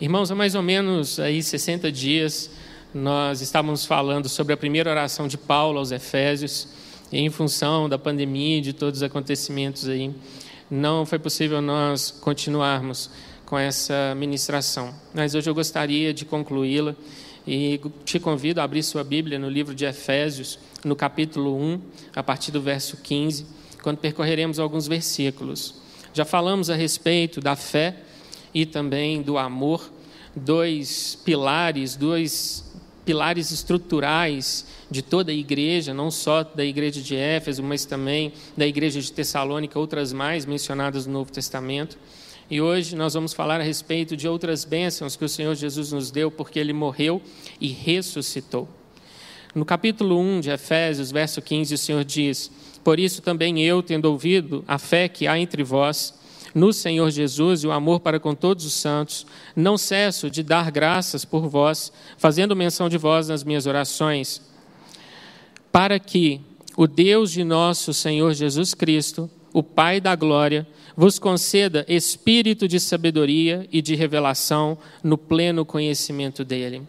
Irmãos, há mais ou menos aí 60 dias nós estávamos falando sobre a primeira oração de Paulo aos Efésios, e em função da pandemia e de todos os acontecimentos aí, não foi possível nós continuarmos com essa ministração. Mas hoje eu gostaria de concluí-la e te convido a abrir sua Bíblia no livro de Efésios, no capítulo 1, a partir do verso 15, quando percorreremos alguns versículos. Já falamos a respeito da fé e também do amor, dois pilares, dois pilares estruturais de toda a igreja, não só da igreja de Éfeso, mas também da igreja de Tessalônica, outras mais mencionadas no Novo Testamento. E hoje nós vamos falar a respeito de outras bênçãos que o Senhor Jesus nos deu, porque ele morreu e ressuscitou. No capítulo 1 de Efésios, verso 15, o Senhor diz: Por isso também eu, tendo ouvido a fé que há entre vós, no Senhor Jesus e o amor para com todos os santos, não cesso de dar graças por vós, fazendo menção de vós nas minhas orações, para que o Deus de nosso Senhor Jesus Cristo, o Pai da glória, vos conceda espírito de sabedoria e de revelação no pleno conhecimento dele.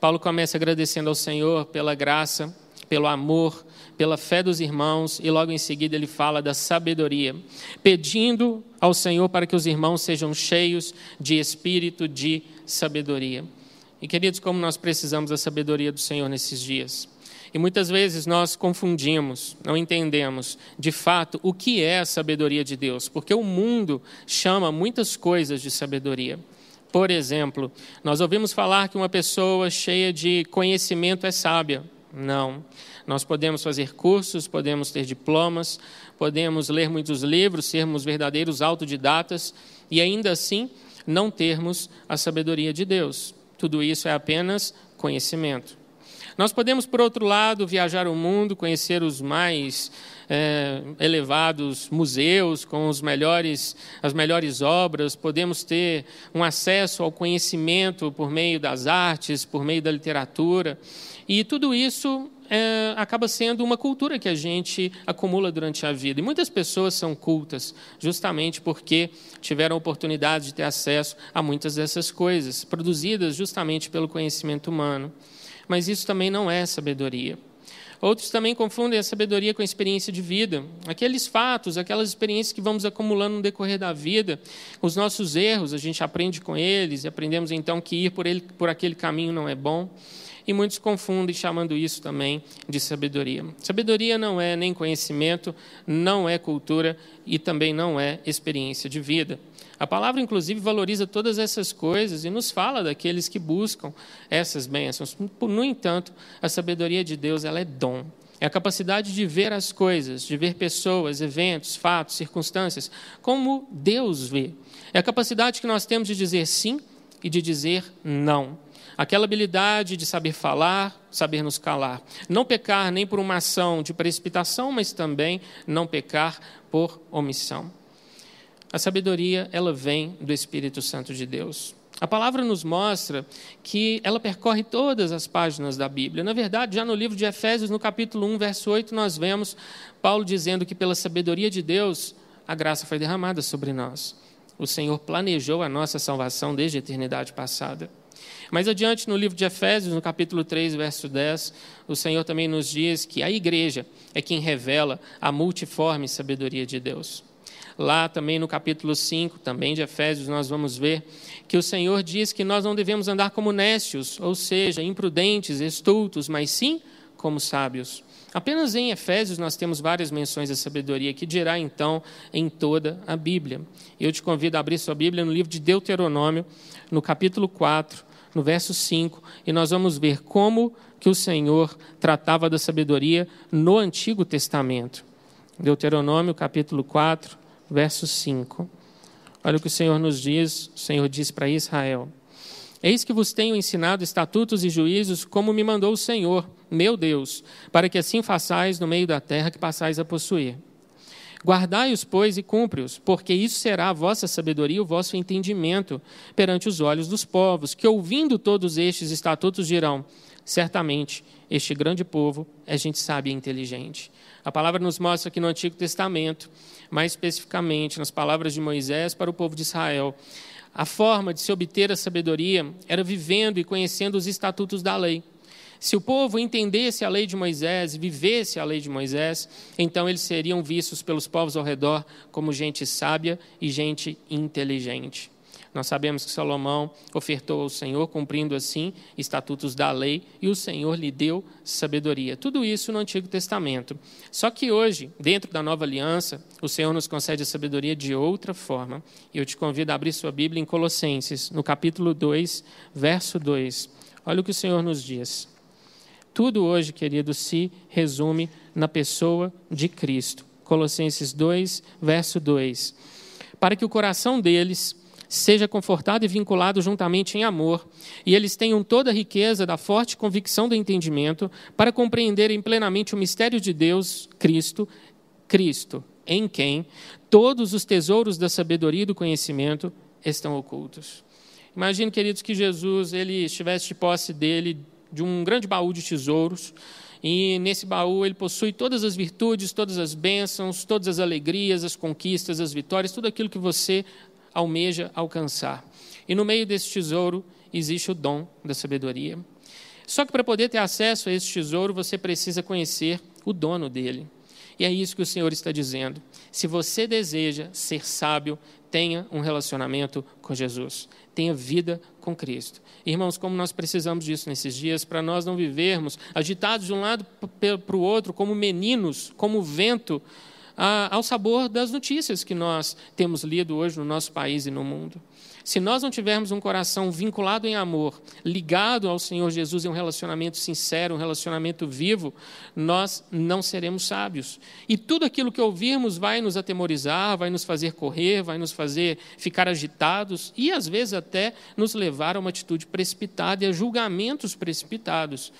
Paulo começa agradecendo ao Senhor pela graça, pelo amor, pela fé dos irmãos, e logo em seguida ele fala da sabedoria, pedindo ao Senhor para que os irmãos sejam cheios de espírito de sabedoria. E queridos, como nós precisamos da sabedoria do Senhor nesses dias. E muitas vezes nós confundimos, não entendemos de fato o que é a sabedoria de Deus, porque o mundo chama muitas coisas de sabedoria. Por exemplo, nós ouvimos falar que uma pessoa cheia de conhecimento é sábia. Não. Nós podemos fazer cursos, podemos ter diplomas, podemos ler muitos livros, sermos verdadeiros autodidatas e ainda assim não termos a sabedoria de Deus. Tudo isso é apenas conhecimento. Nós podemos, por outro lado, viajar o mundo, conhecer os mais é, elevados museus com os melhores, as melhores obras, podemos ter um acesso ao conhecimento por meio das artes, por meio da literatura. E tudo isso é, acaba sendo uma cultura que a gente acumula durante a vida. E muitas pessoas são cultas justamente porque tiveram oportunidade de ter acesso a muitas dessas coisas, produzidas justamente pelo conhecimento humano. Mas isso também não é sabedoria. Outros também confundem a sabedoria com a experiência de vida. Aqueles fatos, aquelas experiências que vamos acumulando no decorrer da vida, os nossos erros, a gente aprende com eles e aprendemos então que ir por, ele, por aquele caminho não é bom e muitos confundem chamando isso também de sabedoria. Sabedoria não é nem conhecimento, não é cultura e também não é experiência de vida. A palavra, inclusive, valoriza todas essas coisas e nos fala daqueles que buscam essas bênçãos. No entanto, a sabedoria de Deus ela é dom. É a capacidade de ver as coisas, de ver pessoas, eventos, fatos, circunstâncias, como Deus vê. É a capacidade que nós temos de dizer sim e de dizer não. Aquela habilidade de saber falar, saber nos calar. Não pecar nem por uma ação de precipitação, mas também não pecar por omissão. A sabedoria, ela vem do Espírito Santo de Deus. A palavra nos mostra que ela percorre todas as páginas da Bíblia. Na verdade, já no livro de Efésios, no capítulo 1, verso 8, nós vemos Paulo dizendo que pela sabedoria de Deus, a graça foi derramada sobre nós. O Senhor planejou a nossa salvação desde a eternidade passada. Mais adiante, no livro de Efésios, no capítulo 3, verso 10, o Senhor também nos diz que a igreja é quem revela a multiforme sabedoria de Deus. Lá também no capítulo 5, também de Efésios, nós vamos ver que o Senhor diz que nós não devemos andar como nécios, ou seja, imprudentes, estultos, mas sim como sábios. Apenas em Efésios nós temos várias menções da sabedoria, que dirá então em toda a Bíblia. Eu te convido a abrir sua Bíblia no livro de Deuteronômio, no capítulo 4, no verso 5, e nós vamos ver como que o Senhor tratava da sabedoria no Antigo Testamento. Deuteronômio, capítulo 4, verso 5. Olha o que o Senhor nos diz, o Senhor diz para Israel: Eis que vos tenho ensinado estatutos e juízos, como me mandou o Senhor, meu Deus, para que assim façais no meio da terra que passais a possuir. Guardai-os, pois, e cumpre-os, porque isso será a vossa sabedoria e o vosso entendimento perante os olhos dos povos, que ouvindo todos estes estatutos dirão: certamente este grande povo é gente sábia e inteligente. A palavra nos mostra que no Antigo Testamento, mais especificamente nas palavras de Moisés para o povo de Israel, A forma de se obter a sabedoria era vivendo e conhecendo os estatutos da lei. Se o povo entendesse a lei de Moisés vivesse a lei de Moisés, então eles seriam vistos pelos povos ao redor como gente sábia e gente inteligente. Nós sabemos que Salomão ofertou ao Senhor, cumprindo assim estatutos da lei, e o Senhor lhe deu sabedoria. Tudo isso no Antigo Testamento. Só que hoje, dentro da nova aliança, o Senhor nos concede a sabedoria de outra forma. E eu te convido a abrir sua Bíblia em Colossenses, no capítulo 2, verso 2. Olha o que o Senhor nos diz. Tudo hoje, querido, se resume na pessoa de Cristo. Colossenses 2, verso 2. Para que o coração deles seja confortado e vinculado juntamente em amor, e eles tenham toda a riqueza da forte convicção do entendimento, para compreenderem plenamente o mistério de Deus, Cristo, Cristo, em quem todos os tesouros da sabedoria e do conhecimento estão ocultos. Imagine, queridos, que Jesus ele estivesse de posse dele de um grande baú de tesouros. E nesse baú ele possui todas as virtudes, todas as bênçãos, todas as alegrias, as conquistas, as vitórias, tudo aquilo que você almeja alcançar. E no meio desse tesouro existe o dom da sabedoria. Só que para poder ter acesso a esse tesouro, você precisa conhecer o dono dele. E é isso que o Senhor está dizendo. Se você deseja ser sábio, tenha um relacionamento com Jesus. Tenha vida com Cristo. Irmãos, como nós precisamos disso nesses dias, para nós não vivermos agitados de um lado para o outro, como meninos, como vento, ao sabor das notícias que nós temos lido hoje no nosso país e no mundo. Se nós não tivermos um coração vinculado em amor, ligado ao Senhor Jesus em um relacionamento sincero, um relacionamento vivo, nós não seremos sábios. E tudo aquilo que ouvirmos vai nos atemorizar, vai nos fazer correr, vai nos fazer ficar agitados e às vezes até nos levar a uma atitude precipitada e a julgamentos precipitados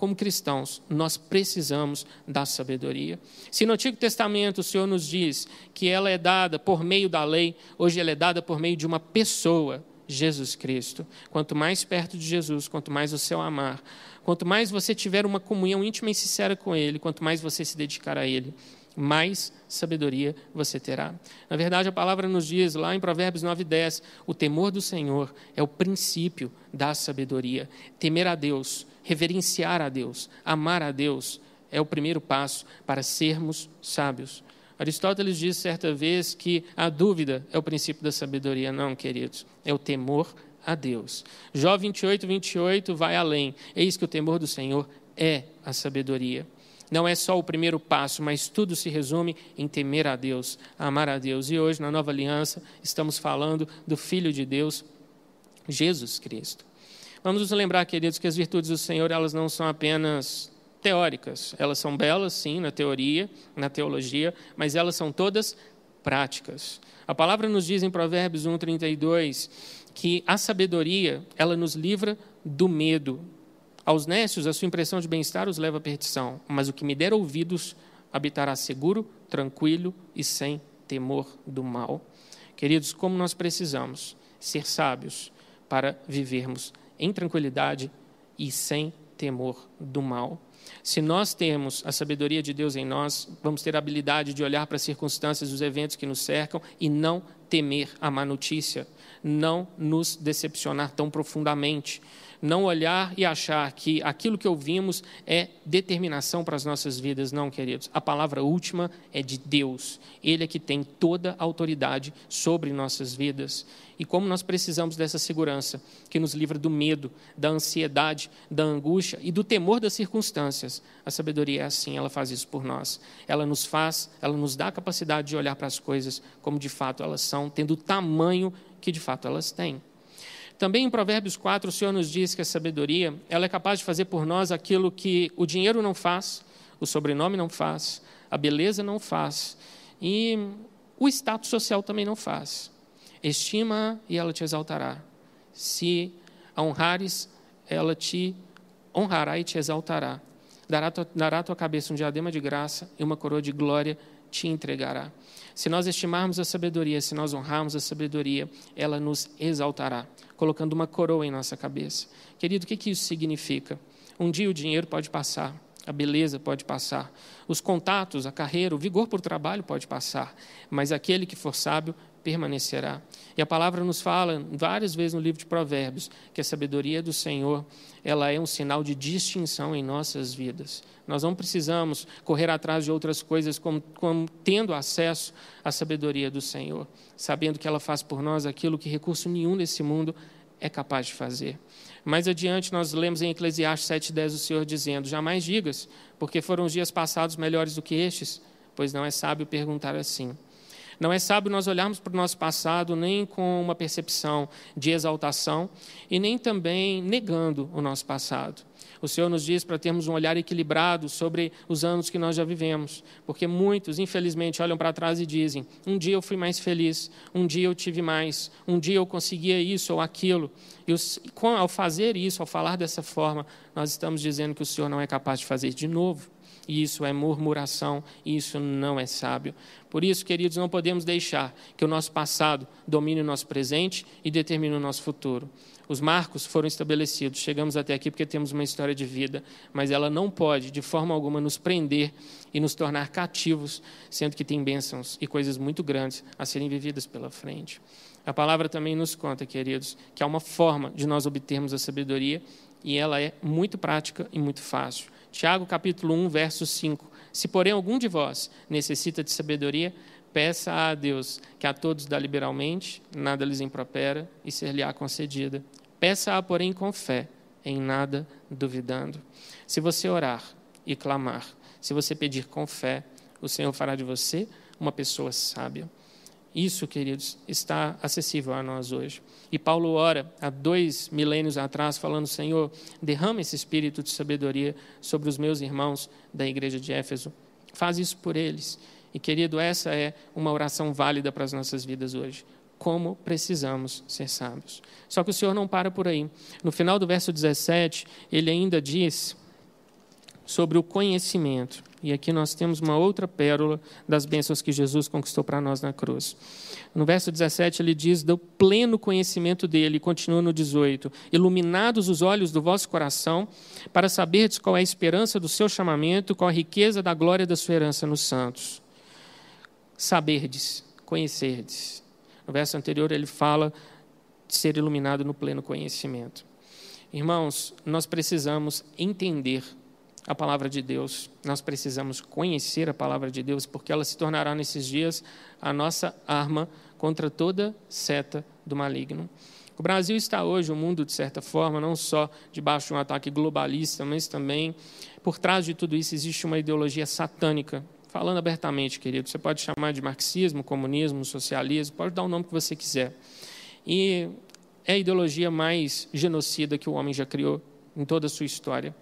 como cristãos, nós precisamos da sabedoria. Se no Antigo Testamento o Senhor nos diz que ela é dada por meio da lei, hoje ela é dada por meio de uma pessoa, Jesus Cristo. Quanto mais perto de Jesus, quanto mais o amar, quanto mais você tiver uma comunhão íntima e sincera com Ele, quanto mais você se dedicar a Ele, mais sabedoria você terá. Na verdade, a palavra nos diz lá em Provérbios 9, 10, o temor do Senhor é o princípio da sabedoria. Temer a Deus reverenciar a Deus, amar a Deus, é o primeiro passo para sermos sábios. Aristóteles disse certa vez que a dúvida é o princípio da sabedoria. Não, queridos, é o temor a Deus. Jó 28, 28 vai além. Eis que o temor do Senhor é a sabedoria. Não é só o primeiro passo, mas tudo se resume em temer a Deus, amar a Deus. E hoje, na nova aliança, estamos falando do Filho de Deus, Jesus Cristo. Vamos nos lembrar, queridos, que as virtudes do Senhor elas não são apenas teóricas. Elas são belas, sim, na teoria, na teologia, mas elas são todas práticas. A palavra nos diz em Provérbios 1:32 que a sabedoria, ela nos livra do medo. Aos nécios, a sua impressão de bem-estar os leva à perdição, mas o que me der ouvidos habitará seguro, tranquilo e sem temor do mal. Queridos, como nós precisamos ser sábios para vivermos em tranquilidade e sem temor do mal. Se nós temos a sabedoria de Deus em nós, vamos ter a habilidade de olhar para as circunstâncias, os eventos que nos cercam e não temer a má notícia, não nos decepcionar tão profundamente, não olhar e achar que aquilo que ouvimos é determinação para as nossas vidas. Não, queridos. A palavra última é de Deus. Ele é que tem toda a autoridade sobre nossas vidas. E como nós precisamos dessa segurança que nos livra do medo, da ansiedade, da angústia e do temor das circunstâncias. A sabedoria é assim, ela faz isso por nós. Ela nos faz, ela nos dá a capacidade de olhar para as coisas como de fato elas são, tendo o tamanho que de fato elas têm. Também em Provérbios 4, o Senhor nos diz que a sabedoria ela é capaz de fazer por nós aquilo que o dinheiro não faz, o sobrenome não faz, a beleza não faz e o status social também não faz. Estima e ela te exaltará. Se a honrares, ela te honrará e te exaltará. Dará, dará à tua cabeça um diadema de graça e uma coroa de glória te entregará. Se nós estimarmos a sabedoria, se nós honrarmos a sabedoria, ela nos exaltará colocando uma coroa em nossa cabeça. Querido, o que, que isso significa? Um dia o dinheiro pode passar, a beleza pode passar, os contatos, a carreira, o vigor por trabalho pode passar, mas aquele que for sábio permanecerá. E a palavra nos fala várias vezes no livro de Provérbios que a sabedoria do Senhor, ela é um sinal de distinção em nossas vidas. Nós não precisamos correr atrás de outras coisas como, como tendo acesso à sabedoria do Senhor, sabendo que ela faz por nós aquilo que recurso nenhum nesse mundo é capaz de fazer. Mais adiante, nós lemos em Eclesiastes 7,10 o Senhor dizendo: Jamais digas, porque foram os dias passados melhores do que estes, pois não é sábio perguntar assim. Não é sábio nós olharmos para o nosso passado nem com uma percepção de exaltação e nem também negando o nosso passado. O Senhor nos diz para termos um olhar equilibrado sobre os anos que nós já vivemos, porque muitos, infelizmente, olham para trás e dizem: um dia eu fui mais feliz, um dia eu tive mais, um dia eu conseguia isso ou aquilo. E ao fazer isso, ao falar dessa forma, nós estamos dizendo que o Senhor não é capaz de fazer de novo. Isso é murmuração, isso não é sábio. Por isso, queridos, não podemos deixar que o nosso passado domine o nosso presente e determine o nosso futuro. Os marcos foram estabelecidos, chegamos até aqui porque temos uma história de vida, mas ela não pode, de forma alguma, nos prender e nos tornar cativos, sendo que tem bênçãos e coisas muito grandes a serem vividas pela frente. A palavra também nos conta, queridos, que há uma forma de nós obtermos a sabedoria e ela é muito prática e muito fácil. Tiago capítulo 1, verso 5. Se porém algum de vós necessita de sabedoria, peça a Deus, que a todos dá liberalmente, nada lhes impropera e ser-lhe-á concedida. Peça-a, porém, com fé, em nada duvidando. Se você orar e clamar, se você pedir com fé, o Senhor fará de você uma pessoa sábia. Isso, queridos, está acessível a nós hoje. E Paulo ora há dois milênios atrás, falando: Senhor, derrama esse espírito de sabedoria sobre os meus irmãos da igreja de Éfeso. Faz isso por eles. E, querido, essa é uma oração válida para as nossas vidas hoje como precisamos ser sábios. Só que o Senhor não para por aí. No final do verso 17, ele ainda diz sobre o conhecimento. E aqui nós temos uma outra pérola das bênçãos que Jesus conquistou para nós na cruz. No verso 17 ele diz do pleno conhecimento dele, continua no 18: Iluminados os olhos do vosso coração, para saberdes qual é a esperança do seu chamamento, qual a riqueza da glória da sua herança nos santos. Saberdes, conhecerdes. No verso anterior, ele fala de ser iluminado no pleno conhecimento. Irmãos, nós precisamos entender a palavra de Deus, nós precisamos conhecer a palavra de Deus, porque ela se tornará nesses dias a nossa arma contra toda seta do maligno. O Brasil está hoje, o mundo, de certa forma, não só debaixo de um ataque globalista, mas também por trás de tudo isso existe uma ideologia satânica falando abertamente, querido. Você pode chamar de marxismo, comunismo, socialismo, pode dar o nome que você quiser. E é a ideologia mais genocida que o homem já criou em toda a sua história.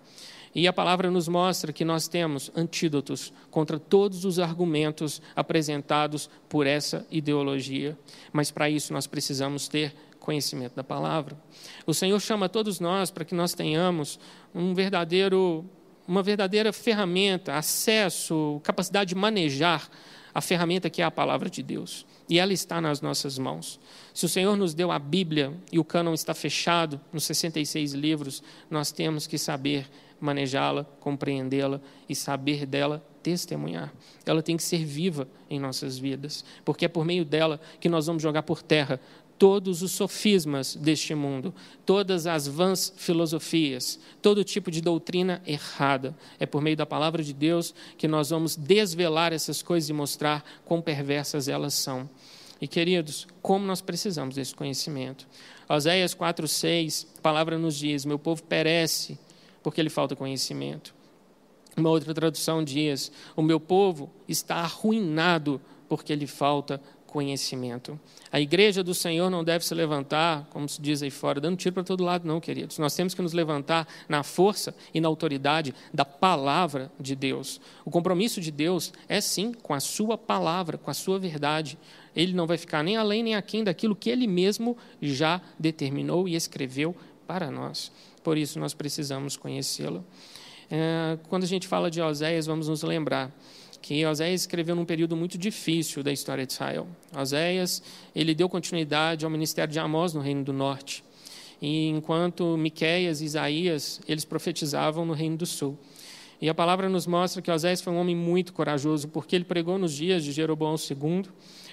E a palavra nos mostra que nós temos antídotos contra todos os argumentos apresentados por essa ideologia. Mas para isso nós precisamos ter conhecimento da palavra. O Senhor chama todos nós para que nós tenhamos um verdadeiro uma verdadeira ferramenta, acesso, capacidade de manejar a ferramenta que é a palavra de Deus. E ela está nas nossas mãos. Se o Senhor nos deu a Bíblia e o cânon está fechado nos 66 livros, nós temos que saber manejá-la, compreendê-la e saber dela testemunhar. Ela tem que ser viva em nossas vidas, porque é por meio dela que nós vamos jogar por terra todos os sofismas deste mundo, todas as vãs filosofias, todo tipo de doutrina errada. É por meio da palavra de Deus que nós vamos desvelar essas coisas e mostrar quão perversas elas são. E queridos, como nós precisamos desse conhecimento. Oséias 4:6, a palavra nos diz: "Meu povo perece porque lhe falta conhecimento". Uma outra tradução diz: "O meu povo está arruinado porque lhe falta conhecimento. A igreja do Senhor não deve se levantar, como se diz aí fora, dando tiro para todo lado, não, queridos. Nós temos que nos levantar na força e na autoridade da palavra de Deus. O compromisso de Deus é sim com a sua palavra, com a sua verdade. Ele não vai ficar nem além nem aquém daquilo que ele mesmo já determinou e escreveu para nós. Por isso nós precisamos conhecê-lo. É, quando a gente fala de Oséias, vamos nos lembrar que Oséias escreveu num período muito difícil da história de Israel. Oséias, ele deu continuidade ao ministério de Amós no Reino do Norte, e enquanto Miqueias e Isaías, eles profetizavam no Reino do Sul. E a palavra nos mostra que Osés foi um homem muito corajoso, porque ele pregou nos dias de Jeroboão II,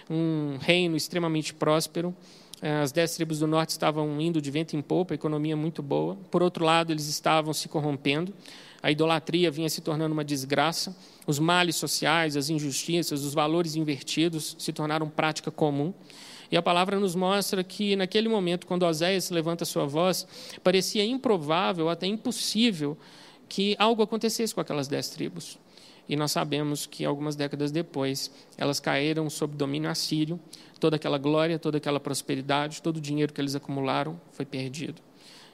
um reino extremamente próspero. Eh, as dez tribos do norte estavam indo de vento em popa, economia muito boa. Por outro lado, eles estavam se corrompendo. A idolatria vinha se tornando uma desgraça. Os males sociais, as injustiças, os valores invertidos se tornaram prática comum. E a palavra nos mostra que, naquele momento, quando Oséias levanta sua voz, parecia improvável, até impossível, que algo acontecesse com aquelas dez tribos. E nós sabemos que algumas décadas depois, elas caíram sob domínio assírio, toda aquela glória, toda aquela prosperidade, todo o dinheiro que eles acumularam foi perdido.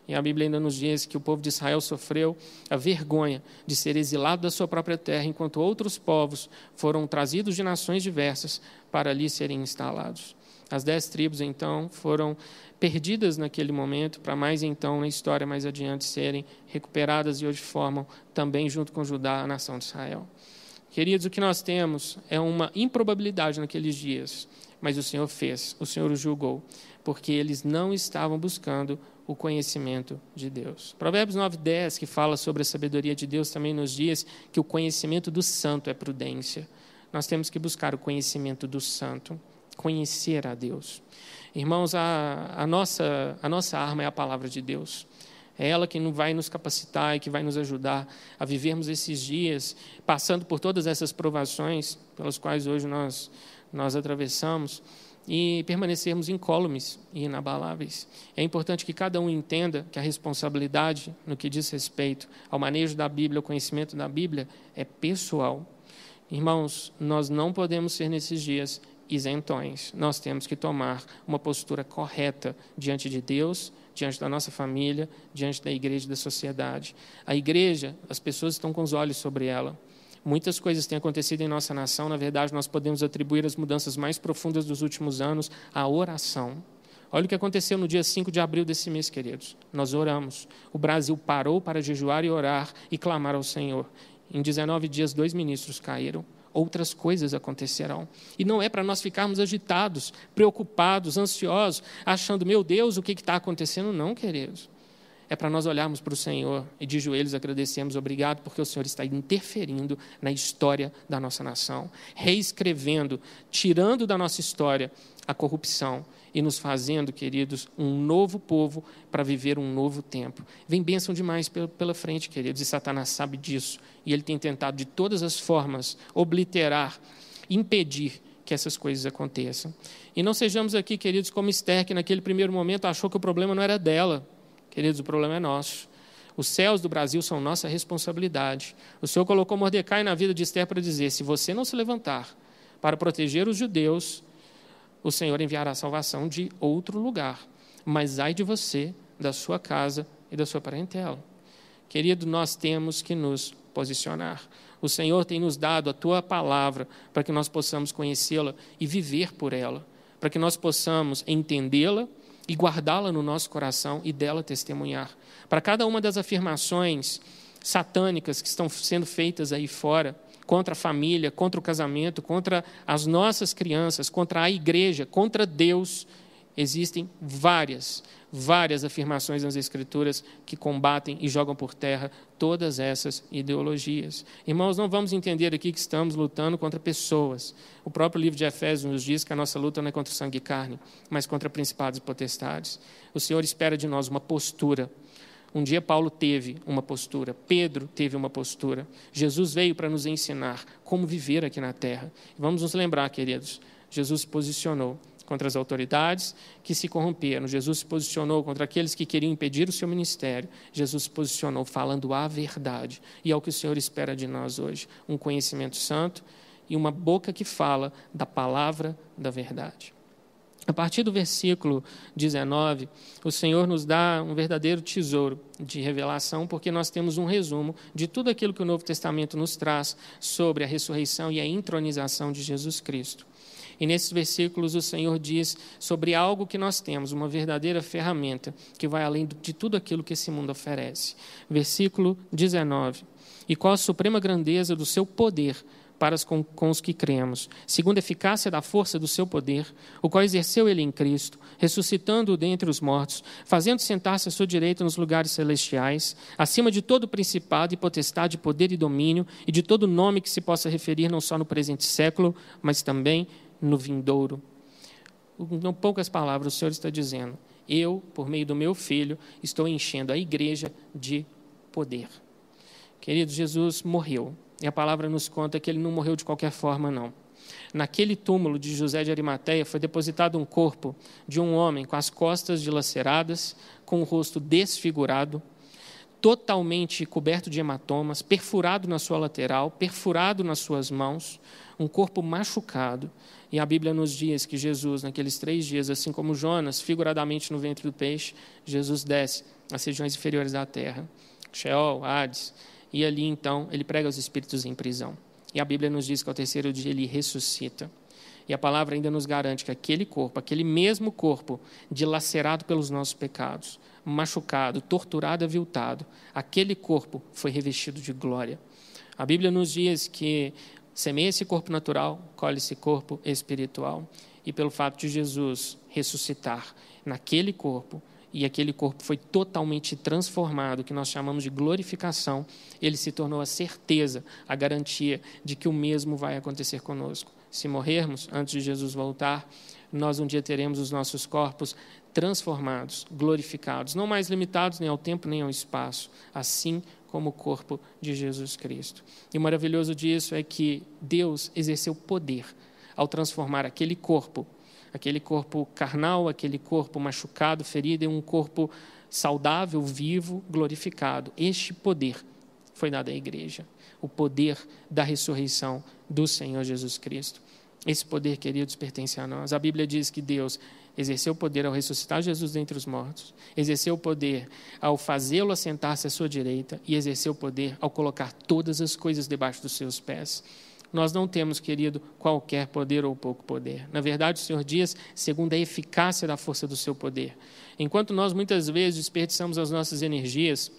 E a Bíblia ainda nos diz que o povo de Israel sofreu a vergonha de ser exilado da sua própria terra, enquanto outros povos foram trazidos de nações diversas para ali serem instalados. As dez tribos, então, foram perdidas naquele momento, para mais então, na história mais adiante, serem recuperadas e hoje formam também, junto com Judá, a nação de Israel. Queridos, o que nós temos é uma improbabilidade naqueles dias, mas o Senhor fez, o Senhor os julgou, porque eles não estavam buscando o conhecimento de Deus. Provérbios 9:10, que fala sobre a sabedoria de Deus, também nos diz que o conhecimento do santo é prudência. Nós temos que buscar o conhecimento do santo, conhecer a Deus. Irmãos, a, a, nossa, a nossa arma é a palavra de Deus. É ela que vai nos capacitar e que vai nos ajudar a vivermos esses dias, passando por todas essas provações pelas quais hoje nós, nós atravessamos e permanecermos incólumes e inabaláveis. É importante que cada um entenda que a responsabilidade no que diz respeito ao manejo da Bíblia, ao conhecimento da Bíblia, é pessoal. Irmãos, nós não podemos ser nesses dias isentões. Nós temos que tomar uma postura correta diante de Deus, diante da nossa família, diante da igreja e da sociedade. A igreja, as pessoas estão com os olhos sobre ela. Muitas coisas têm acontecido em nossa nação, na verdade, nós podemos atribuir as mudanças mais profundas dos últimos anos à oração. Olha o que aconteceu no dia 5 de abril desse mês, queridos. Nós oramos. O Brasil parou para jejuar e orar e clamar ao Senhor. Em 19 dias, dois ministros caíram outras coisas acontecerão. E não é para nós ficarmos agitados, preocupados, ansiosos, achando, meu Deus, o que está acontecendo? Não, queridos. É para nós olharmos para o Senhor e de joelhos agradecemos, obrigado, porque o Senhor está interferindo na história da nossa nação, reescrevendo, tirando da nossa história a corrupção e nos fazendo, queridos, um novo povo para viver um novo tempo. Vem bênção demais pela frente, queridos, e Satanás sabe disso. E ele tem tentado de todas as formas obliterar, impedir que essas coisas aconteçam. E não sejamos aqui, queridos, como Esther, que naquele primeiro momento achou que o problema não era dela. Queridos, o problema é nosso. Os céus do Brasil são nossa responsabilidade. O Senhor colocou Mordecai na vida de Esther para dizer: se você não se levantar para proteger os judeus, o Senhor enviará salvação de outro lugar. Mas ai de você, da sua casa e da sua parentela. Querido, nós temos que nos posicionar. O Senhor tem nos dado a tua palavra para que nós possamos conhecê-la e viver por ela, para que nós possamos entendê-la e guardá-la no nosso coração e dela testemunhar. Para cada uma das afirmações satânicas que estão sendo feitas aí fora, contra a família, contra o casamento, contra as nossas crianças, contra a igreja, contra Deus. Existem várias, várias afirmações nas Escrituras que combatem e jogam por terra todas essas ideologias. Irmãos, não vamos entender aqui que estamos lutando contra pessoas. O próprio livro de Efésios nos diz que a nossa luta não é contra sangue e carne, mas contra principados e potestades. O Senhor espera de nós uma postura um dia Paulo teve uma postura, Pedro teve uma postura. Jesus veio para nos ensinar como viver aqui na terra. Vamos nos lembrar, queridos, Jesus se posicionou contra as autoridades que se corromperam. Jesus se posicionou contra aqueles que queriam impedir o seu ministério. Jesus se posicionou falando a verdade. E é o que o Senhor espera de nós hoje: um conhecimento santo e uma boca que fala da palavra da verdade. A partir do versículo 19, o Senhor nos dá um verdadeiro tesouro de revelação, porque nós temos um resumo de tudo aquilo que o Novo Testamento nos traz sobre a ressurreição e a entronização de Jesus Cristo. E nesses versículos o Senhor diz sobre algo que nós temos, uma verdadeira ferramenta que vai além de tudo aquilo que esse mundo oferece. Versículo 19. E qual a suprema grandeza do seu poder para com, com os que cremos, segundo a eficácia da força do seu poder, o qual exerceu ele em Cristo, ressuscitando-o dentre os mortos, fazendo sentar-se à sua direita nos lugares celestiais, acima de todo principado e potestade, poder e domínio, e de todo nome que se possa referir não só no presente século, mas também no vindouro. Em poucas palavras, o Senhor está dizendo: eu, por meio do meu filho, estou enchendo a igreja de poder. Querido, Jesus morreu. E a palavra nos conta que ele não morreu de qualquer forma, não. Naquele túmulo de José de Arimateia foi depositado um corpo de um homem com as costas dilaceradas, com o rosto desfigurado, totalmente coberto de hematomas, perfurado na sua lateral, perfurado nas suas mãos, um corpo machucado. E a Bíblia nos diz que Jesus, naqueles três dias, assim como Jonas, figuradamente no ventre do peixe, Jesus desce às regiões inferiores da terra, Sheol, Hades, e ali então ele prega os espíritos em prisão. E a Bíblia nos diz que ao terceiro dia ele ressuscita. E a palavra ainda nos garante que aquele corpo, aquele mesmo corpo, dilacerado pelos nossos pecados, machucado, torturado, aviltado, aquele corpo foi revestido de glória. A Bíblia nos diz que semeia esse corpo natural, colhe esse corpo espiritual. E pelo fato de Jesus ressuscitar naquele corpo, e aquele corpo foi totalmente transformado, que nós chamamos de glorificação, ele se tornou a certeza, a garantia de que o mesmo vai acontecer conosco. Se morrermos antes de Jesus voltar, nós um dia teremos os nossos corpos transformados, glorificados, não mais limitados nem ao tempo nem ao espaço, assim como o corpo de Jesus Cristo. E o maravilhoso disso é que Deus exerceu poder ao transformar aquele corpo aquele corpo carnal, aquele corpo machucado, ferido, em um corpo saudável, vivo, glorificado. Este poder foi dado à igreja, o poder da ressurreição do Senhor Jesus Cristo. Esse poder, queridos, pertence a nós. A Bíblia diz que Deus exerceu o poder ao ressuscitar Jesus dentre os mortos, exerceu o poder ao fazê-lo assentar-se à sua direita e exerceu o poder ao colocar todas as coisas debaixo dos seus pés nós não temos, querido, qualquer poder ou pouco poder. Na verdade, o Senhor diz, segundo a eficácia da força do seu poder. Enquanto nós muitas vezes desperdiçamos as nossas energias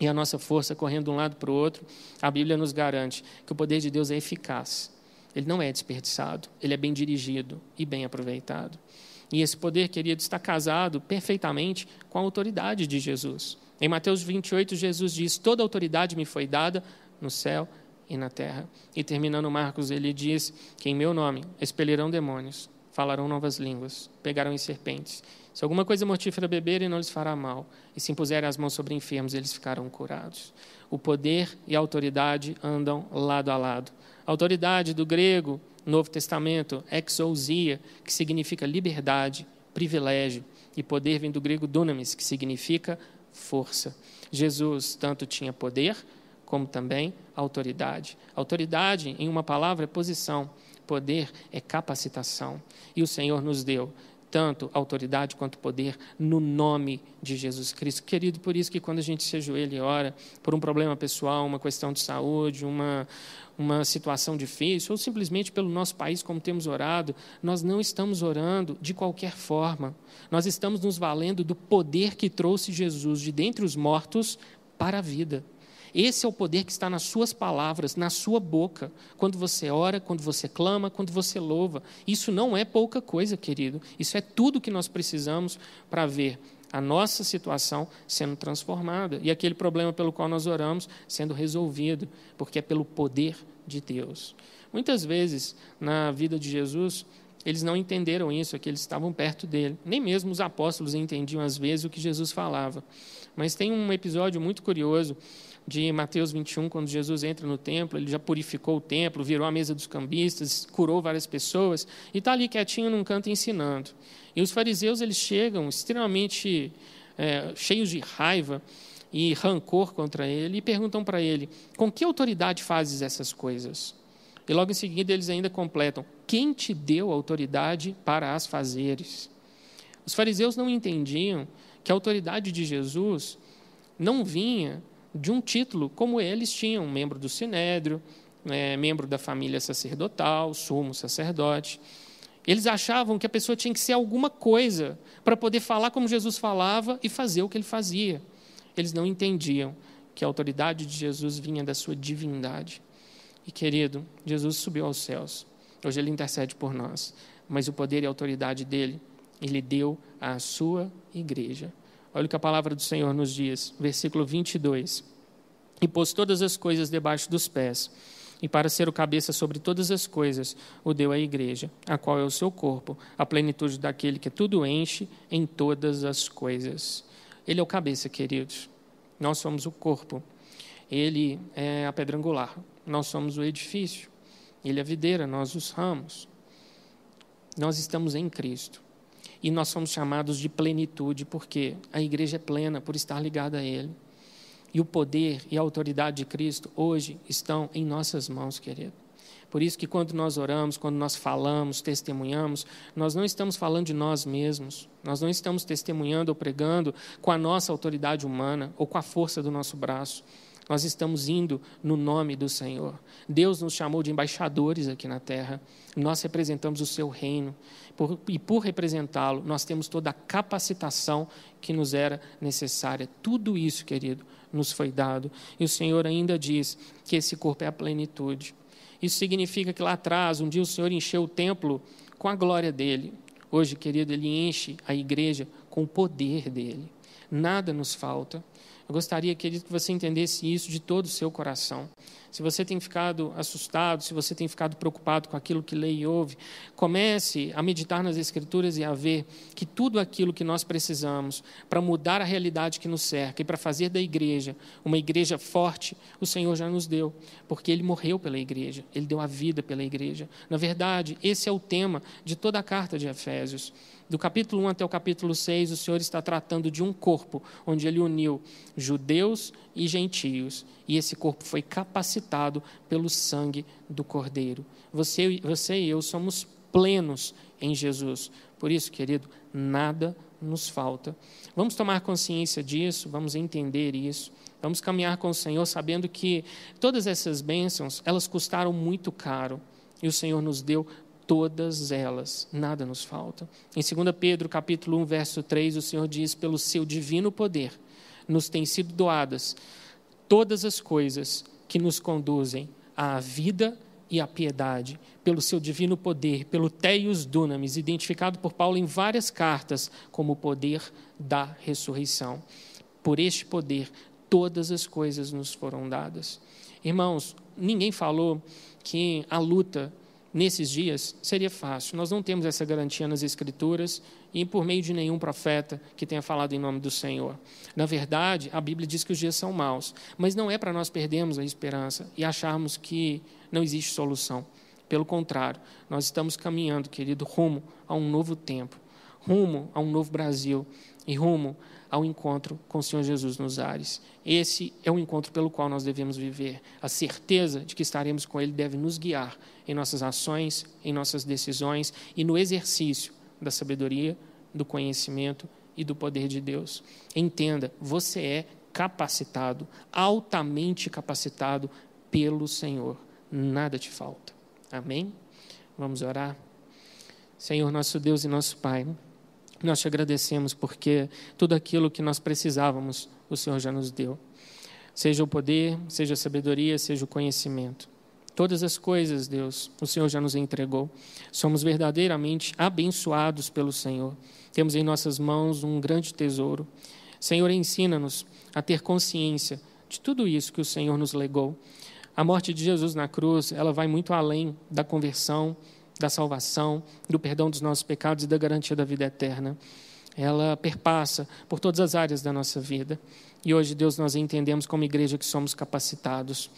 e a nossa força correndo de um lado para o outro, a Bíblia nos garante que o poder de Deus é eficaz. Ele não é desperdiçado, ele é bem dirigido e bem aproveitado. E esse poder, querido, está casado perfeitamente com a autoridade de Jesus. Em Mateus 28, Jesus diz: Toda autoridade me foi dada no céu e na terra. E terminando Marcos, ele diz que em meu nome expelirão demônios, falarão novas línguas, pegarão em serpentes. Se alguma coisa mortífera beberem, não lhes fará mal. E se impuserem as mãos sobre enfermos, eles ficarão curados. O poder e a autoridade andam lado a lado. Autoridade do grego, Novo Testamento, exousia, que significa liberdade, privilégio. E poder vem do grego dunamis, que significa força. Jesus tanto tinha poder como também autoridade. Autoridade, em uma palavra, é posição. Poder é capacitação. E o Senhor nos deu tanto autoridade quanto poder no nome de Jesus Cristo. Querido, por isso que quando a gente se ajoelha e ora por um problema pessoal, uma questão de saúde, uma, uma situação difícil, ou simplesmente pelo nosso país, como temos orado, nós não estamos orando de qualquer forma. Nós estamos nos valendo do poder que trouxe Jesus de dentre os mortos para a vida. Esse é o poder que está nas suas palavras, na sua boca, quando você ora, quando você clama, quando você louva. Isso não é pouca coisa, querido. Isso é tudo que nós precisamos para ver a nossa situação sendo transformada e aquele problema pelo qual nós oramos sendo resolvido, porque é pelo poder de Deus. Muitas vezes, na vida de Jesus, eles não entenderam isso, é que eles estavam perto dele. Nem mesmo os apóstolos entendiam, às vezes, o que Jesus falava. Mas tem um episódio muito curioso de Mateus 21, quando Jesus entra no templo, ele já purificou o templo, virou a mesa dos cambistas, curou várias pessoas, e está ali quietinho num canto ensinando. E os fariseus, eles chegam extremamente é, cheios de raiva e rancor contra ele, e perguntam para ele, com que autoridade fazes essas coisas? E logo em seguida eles ainda completam, quem te deu autoridade para as fazeres? Os fariseus não entendiam que a autoridade de Jesus não vinha de um título como eles tinham, membro do Sinédrio, é, membro da família sacerdotal, sumo sacerdote. Eles achavam que a pessoa tinha que ser alguma coisa para poder falar como Jesus falava e fazer o que ele fazia. Eles não entendiam que a autoridade de Jesus vinha da sua divindade. E querido, Jesus subiu aos céus. Hoje ele intercede por nós. Mas o poder e a autoridade dele, ele deu à sua igreja. Olha o que a palavra do Senhor nos diz, versículo 22. E pôs todas as coisas debaixo dos pés, e para ser o cabeça sobre todas as coisas, o deu à igreja, a qual é o seu corpo, a plenitude daquele que tudo enche em todas as coisas. Ele é o cabeça, queridos. Nós somos o corpo. Ele é a pedra angular. Nós somos o edifício. Ele é a videira, nós os ramos. Nós estamos em Cristo. E nós somos chamados de plenitude, porque a igreja é plena por estar ligada a Ele. E o poder e a autoridade de Cristo hoje estão em nossas mãos, querido. Por isso que quando nós oramos, quando nós falamos, testemunhamos, nós não estamos falando de nós mesmos, nós não estamos testemunhando ou pregando com a nossa autoridade humana ou com a força do nosso braço. Nós estamos indo no nome do Senhor. Deus nos chamou de embaixadores aqui na terra. Nós representamos o seu reino. Por, e por representá-lo, nós temos toda a capacitação que nos era necessária. Tudo isso, querido, nos foi dado. E o Senhor ainda diz que esse corpo é a plenitude. Isso significa que lá atrás, um dia o Senhor encheu o templo com a glória dele. Hoje, querido, ele enche a igreja com o poder dele. Nada nos falta. Eu gostaria, querido, que você entendesse isso de todo o seu coração. Se você tem ficado assustado, se você tem ficado preocupado com aquilo que lê e ouve, comece a meditar nas Escrituras e a ver que tudo aquilo que nós precisamos para mudar a realidade que nos cerca e para fazer da igreja uma igreja forte, o Senhor já nos deu, porque Ele morreu pela igreja, Ele deu a vida pela igreja. Na verdade, esse é o tema de toda a carta de Efésios do capítulo 1 até o capítulo 6, o Senhor está tratando de um corpo, onde ele uniu judeus e gentios, e esse corpo foi capacitado pelo sangue do Cordeiro. Você, você e eu somos plenos em Jesus. Por isso, querido, nada nos falta. Vamos tomar consciência disso, vamos entender isso. Vamos caminhar com o Senhor sabendo que todas essas bênçãos, elas custaram muito caro. E o Senhor nos deu todas elas, nada nos falta. Em 2 Pedro, capítulo 1, verso 3, o Senhor diz: "Pelo seu divino poder nos têm sido doadas todas as coisas que nos conduzem à vida e à piedade, pelo seu divino poder, pelo Teios Dunamis, identificado por Paulo em várias cartas como o poder da ressurreição. Por este poder, todas as coisas nos foram dadas. Irmãos, ninguém falou que a luta nesses dias seria fácil. Nós não temos essa garantia nas Escrituras e por meio de nenhum profeta que tenha falado em nome do Senhor. Na verdade, a Bíblia diz que os dias são maus, mas não é para nós perdermos a esperança e acharmos que não existe solução. Pelo contrário, nós estamos caminhando, querido, rumo a um novo tempo, rumo a um novo Brasil e rumo ao encontro com o Senhor Jesus nos ares. Esse é o encontro pelo qual nós devemos viver. A certeza de que estaremos com Ele deve nos guiar em nossas ações, em nossas decisões e no exercício da sabedoria, do conhecimento e do poder de Deus. Entenda, você é capacitado, altamente capacitado pelo Senhor. Nada te falta. Amém? Vamos orar. Senhor, nosso Deus e nosso Pai. Nós te agradecemos porque tudo aquilo que nós precisávamos, o Senhor já nos deu. Seja o poder, seja a sabedoria, seja o conhecimento. Todas as coisas, Deus, o Senhor já nos entregou. Somos verdadeiramente abençoados pelo Senhor. Temos em nossas mãos um grande tesouro. Senhor, ensina-nos a ter consciência de tudo isso que o Senhor nos legou. A morte de Jesus na cruz, ela vai muito além da conversão, da salvação, do perdão dos nossos pecados e da garantia da vida eterna. Ela perpassa por todas as áreas da nossa vida. E hoje, Deus, nós entendemos como igreja que somos capacitados.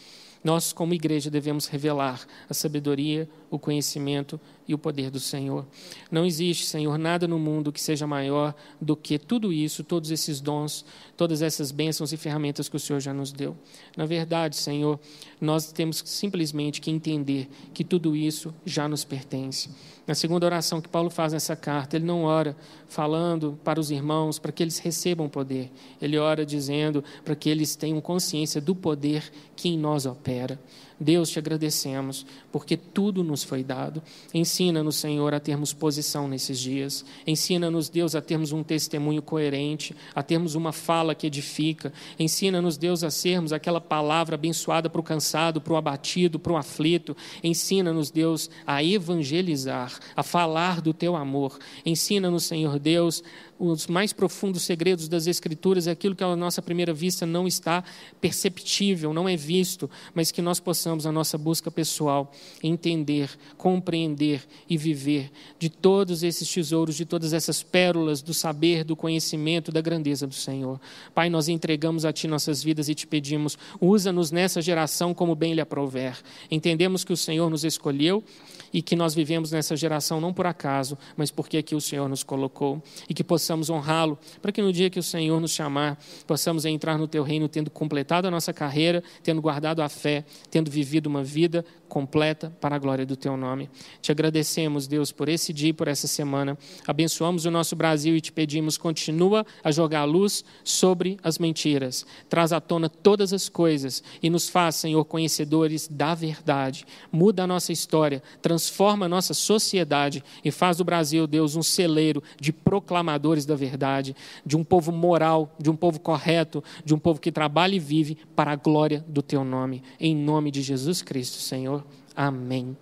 Nós, como igreja, devemos revelar a sabedoria, o conhecimento e o poder do Senhor. Não existe, Senhor, nada no mundo que seja maior do que tudo isso, todos esses dons, todas essas bênçãos e ferramentas que o Senhor já nos deu. Na verdade, Senhor, nós temos simplesmente que entender que tudo isso já nos pertence. Na segunda oração que Paulo faz nessa carta, ele não ora falando para os irmãos para que eles recebam poder. Ele ora dizendo para que eles tenham consciência do poder que em nós opera. Deus, te agradecemos, porque tudo nos foi dado. Ensina-nos, Senhor, a termos posição nesses dias. Ensina-nos, Deus, a termos um testemunho coerente, a termos uma fala que edifica. Ensina-nos, Deus, a sermos aquela palavra abençoada para o cansado, para o abatido, para o aflito. Ensina-nos, Deus, a evangelizar, a falar do teu amor. Ensina-nos, Senhor Deus, os mais profundos segredos das Escrituras, é aquilo que à nossa primeira vista não está perceptível, não é visto, mas que nós possamos, a nossa busca pessoal, entender, compreender e viver de todos esses tesouros, de todas essas pérolas do saber, do conhecimento, da grandeza do Senhor. Pai, nós entregamos a Ti nossas vidas e te pedimos, usa-nos nessa geração como bem lhe aprouver. Entendemos que o Senhor nos escolheu e que nós vivemos nessa geração não por acaso, mas porque aqui o Senhor nos colocou e que possamos possamos honrá-lo, para que no dia que o Senhor nos chamar, possamos entrar no teu reino tendo completado a nossa carreira, tendo guardado a fé, tendo vivido uma vida completa para a glória do teu nome. Te agradecemos, Deus, por esse dia e por essa semana. Abençoamos o nosso Brasil e te pedimos, continua a jogar a luz sobre as mentiras. Traz à tona todas as coisas e nos faz, Senhor, conhecedores da verdade. Muda a nossa história, transforma a nossa sociedade e faz do Brasil, Deus, um celeiro de proclamadores da verdade, de um povo moral, de um povo correto, de um povo que trabalha e vive para a glória do teu nome. Em nome de Jesus Cristo, Senhor. Amém.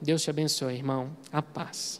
Deus te abençoe, irmão. A paz.